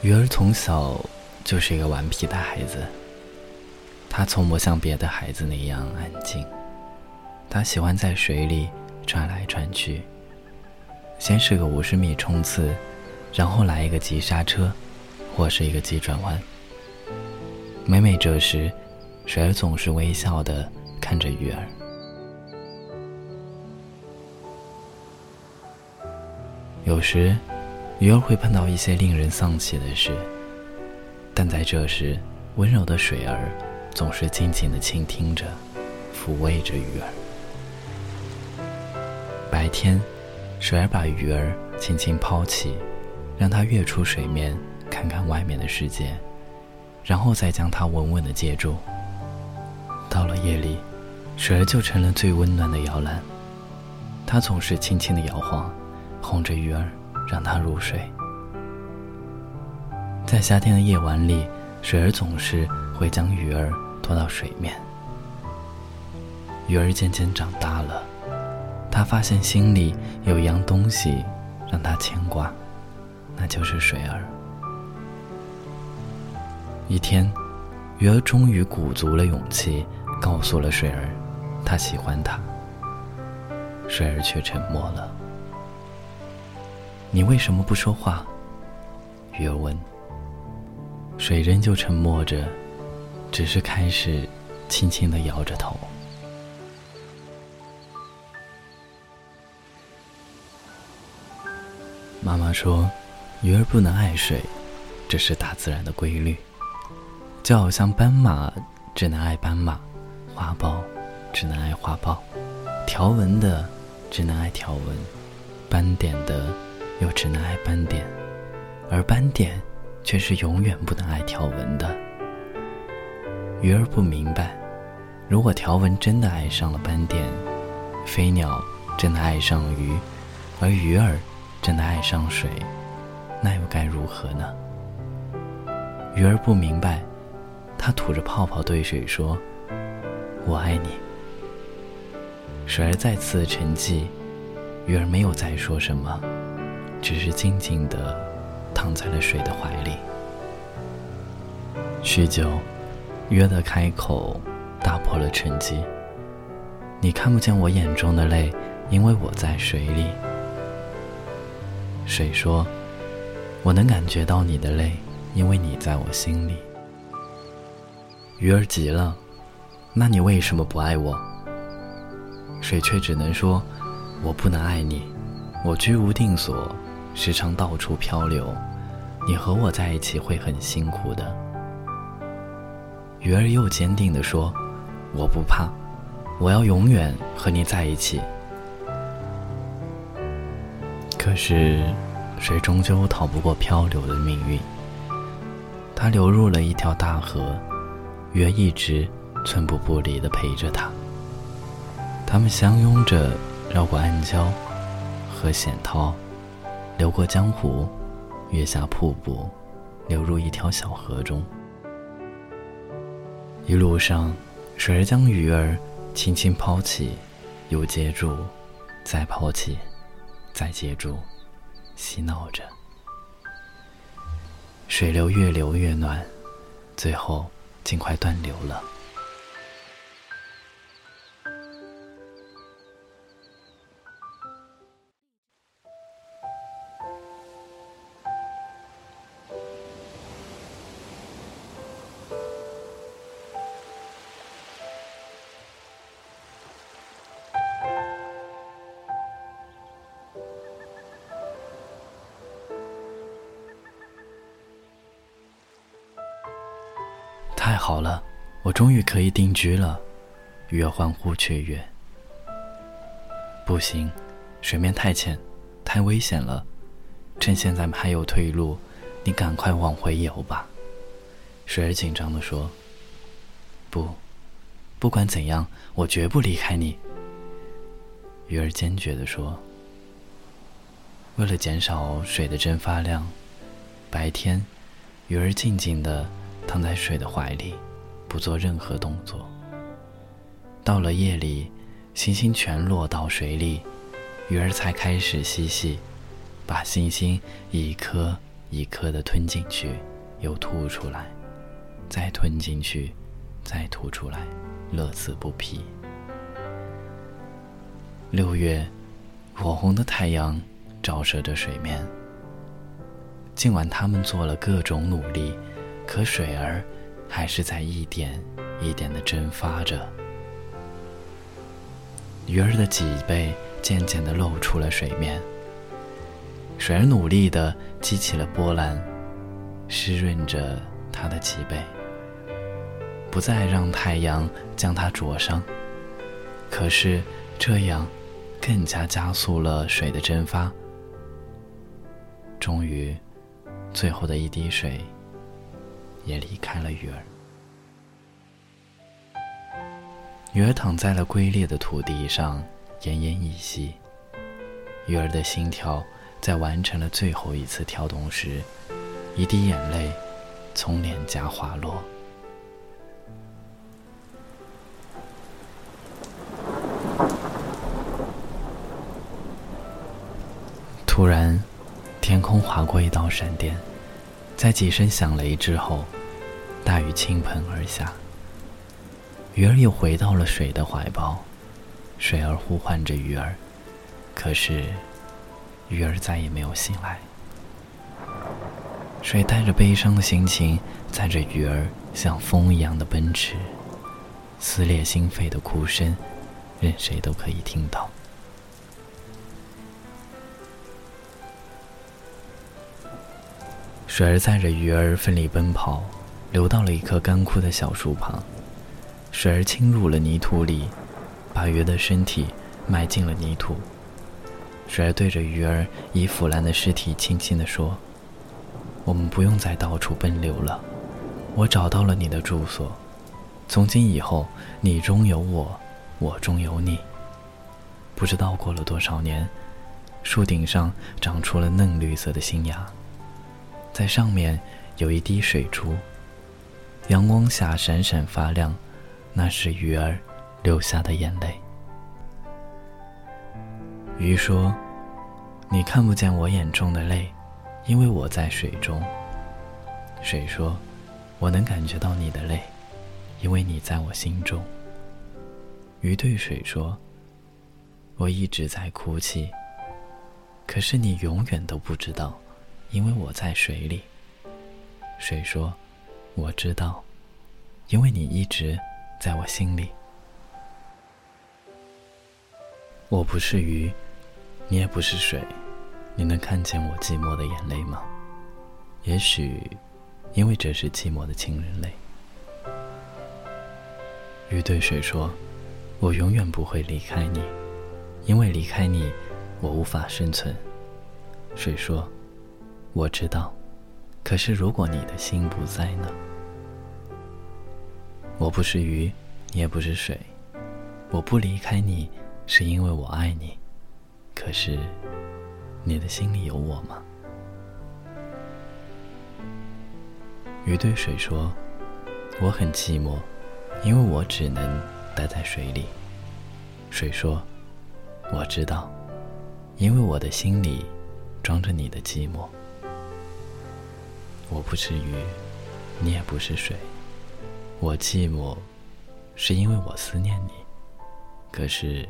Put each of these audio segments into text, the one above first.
鱼儿从小就是一个顽皮的孩子，他从不像别的孩子那样安静。他喜欢在水里转来转去，先是个五十米冲刺，然后来一个急刹车，或是一个急转弯。每每这时，水儿总是微笑的看着鱼儿。有时，鱼儿会碰到一些令人丧气的事，但在这时，温柔的水儿总是静静的倾听着，抚慰着鱼儿。白天，水儿把鱼儿轻轻抛起，让它跃出水面，看看外面的世界，然后再将它稳稳地接住。到了夜里，水儿就成了最温暖的摇篮，它总是轻轻地摇晃，哄着鱼儿，让它入睡。在夏天的夜晚里，水儿总是会将鱼儿拖到水面。鱼儿渐渐长大了。他发现心里有一样东西让他牵挂，那就是水儿。一天，鱼儿终于鼓足了勇气，告诉了水儿，他喜欢他。水儿却沉默了。你为什么不说话？鱼儿问。水仍旧沉默着，只是开始轻轻的摇着头。妈妈说：“鱼儿不能爱水，这是大自然的规律。就好像斑马只能爱斑马，花豹只能爱花豹，条纹的只能爱条纹，斑点的又只能爱斑点，而斑点却是永远不能爱条纹的。鱼儿不明白，如果条纹真的爱上了斑点，飞鸟真的爱上了鱼，而鱼儿……”真的爱上水，那又该如何呢？鱼儿不明白，它吐着泡泡对水说：“我爱你。”水儿再次沉寂，鱼儿没有再说什么，只是静静地躺在了水的怀里。许久，鱼儿的开口打破了沉寂：“你看不见我眼中的泪，因为我在水里。”水说：“我能感觉到你的泪，因为你在我心里。”鱼儿急了：“那你为什么不爱我？”水却只能说：“我不能爱你，我居无定所，时常到处漂流，你和我在一起会很辛苦的。”鱼儿又坚定地说：“我不怕，我要永远和你在一起。”可是，水终究逃不过漂流的命运。它流入了一条大河，鱼儿一直寸步不离地陪着它。他们相拥着，绕过暗礁和险涛，流过江湖，月下瀑布，流入一条小河中。一路上，水儿将鱼儿轻轻抛起，又接住，再抛弃。再接住，嬉闹着，水流越流越暖，最后尽快断流了。好了，我终于可以定居了！鱼儿欢呼雀跃。不行，水面太浅，太危险了。趁现在还有退路，你赶快往回游吧。水儿紧张地说：“不，不管怎样，我绝不离开你。”鱼儿坚决地说：“为了减少水的蒸发量，白天，鱼儿静静地。”躺在水的怀里，不做任何动作。到了夜里，星星全落到水里，鱼儿才开始嬉戏，把星星一颗一颗的吞进去，又吐出来，再吞进去，再吐出来，乐此不疲。六月，火红的太阳照射着水面。尽管他们做了各种努力，可水儿还是在一点一点的蒸发着。鱼儿的脊背渐渐的露出了水面，水儿努力的激起了波澜，湿润着它的脊背，不再让太阳将它灼伤。可是这样，更加加速了水的蒸发。终于，最后的一滴水也离开了鱼儿。鱼儿躺在了龟裂的土地上，奄奄一息。鱼儿的心跳在完成了最后一次跳动时，一滴眼泪从脸颊滑落。突然，天空划过一道闪电，在几声响雷之后，大雨倾盆而下。鱼儿又回到了水的怀抱，水儿呼唤着鱼儿，可是鱼儿再也没有醒来。水带着悲伤的心情，载着鱼儿像风一样的奔驰，撕裂心肺的哭声，任谁都可以听到。水儿载着鱼儿奋力奔跑，流到了一棵干枯的小树旁。水儿侵入了泥土里，把鱼的身体埋进了泥土。水儿对着鱼儿已腐烂的尸体轻轻地说：“我们不用再到处奔流了，我找到了你的住所。从今以后，你中有我，我中有你。”不知道过了多少年，树顶上长出了嫩绿色的新芽，在上面有一滴水珠，阳光下闪闪发亮。那是鱼儿流下的眼泪。鱼说：“你看不见我眼中的泪，因为我在水中。”水说：“我能感觉到你的泪，因为你在我心中。”鱼对水说：“我一直在哭泣，可是你永远都不知道，因为我在水里。”水说：“我知道，因为你一直。”在我心里，我不是鱼，你也不是水，你能看见我寂寞的眼泪吗？也许，因为这是寂寞的情人泪。鱼对水说：“我永远不会离开你，因为离开你，我无法生存。”水说：“我知道，可是如果你的心不在呢？”我不是鱼，你也不是水，我不离开你，是因为我爱你。可是，你的心里有我吗？鱼对水说：“我很寂寞，因为我只能待在水里。”水说：“我知道，因为我的心里装着你的寂寞。我不是鱼，你也不是水。”我寂寞，是因为我思念你。可是，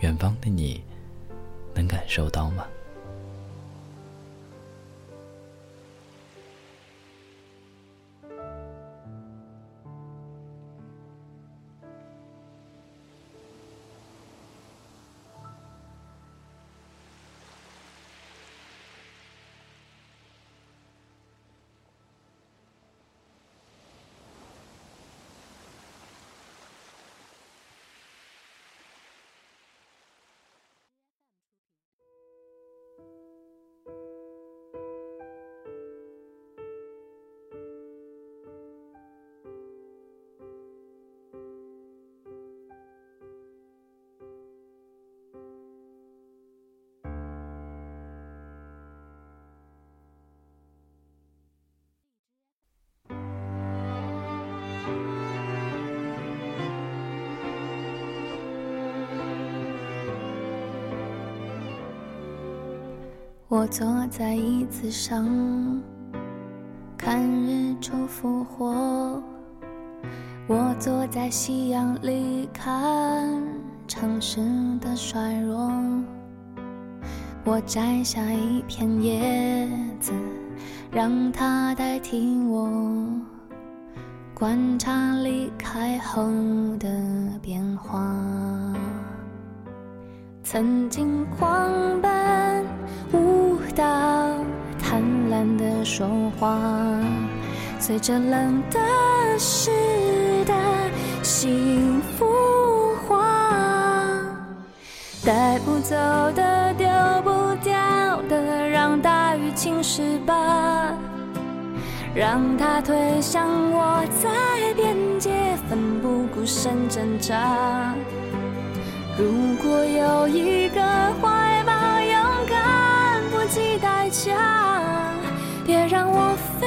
远方的你，能感受到吗？我坐在椅子上。看日出复活，我坐在夕阳里看城市的衰弱。我摘下一片叶子，让它代替我，观察离开后的变化。曾经狂奔舞蹈，贪婪的说话，随着冷的湿的幸福化，带不走的丢不掉的，让大雨侵蚀吧，让它推向我在边界，奋不顾身挣扎。如果有一个怀抱，勇敢不计代价，别让我飞，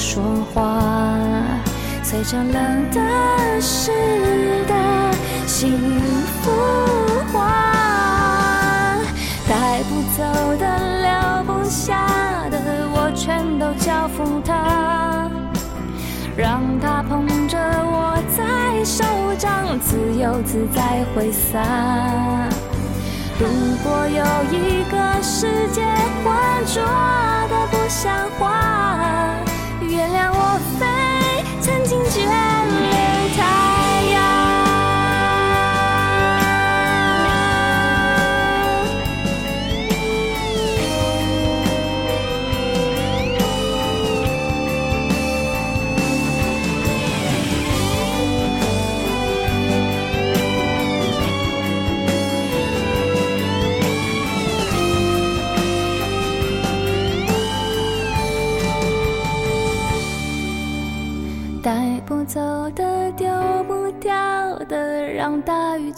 说话。随着冷的湿的幸福化，带不走的留不下的，我全都交付他，让他捧着我在手掌，自由自在挥洒。如果有一个世界浑浊的不像话，原谅我飞。曾经眷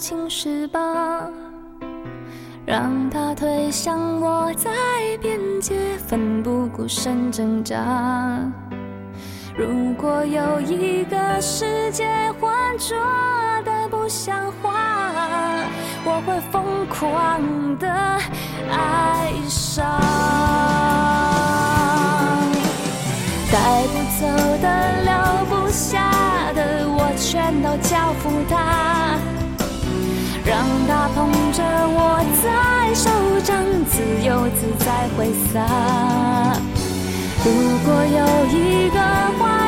大雨侵蚀吧，让它推向我在边界，奋不顾身挣扎。如果有一个世界浑浊的不像话，我会疯狂的爱上。带不走的，留不下的，我全都交付他，让他捧着我在手掌，自由自在挥洒。如果有一个。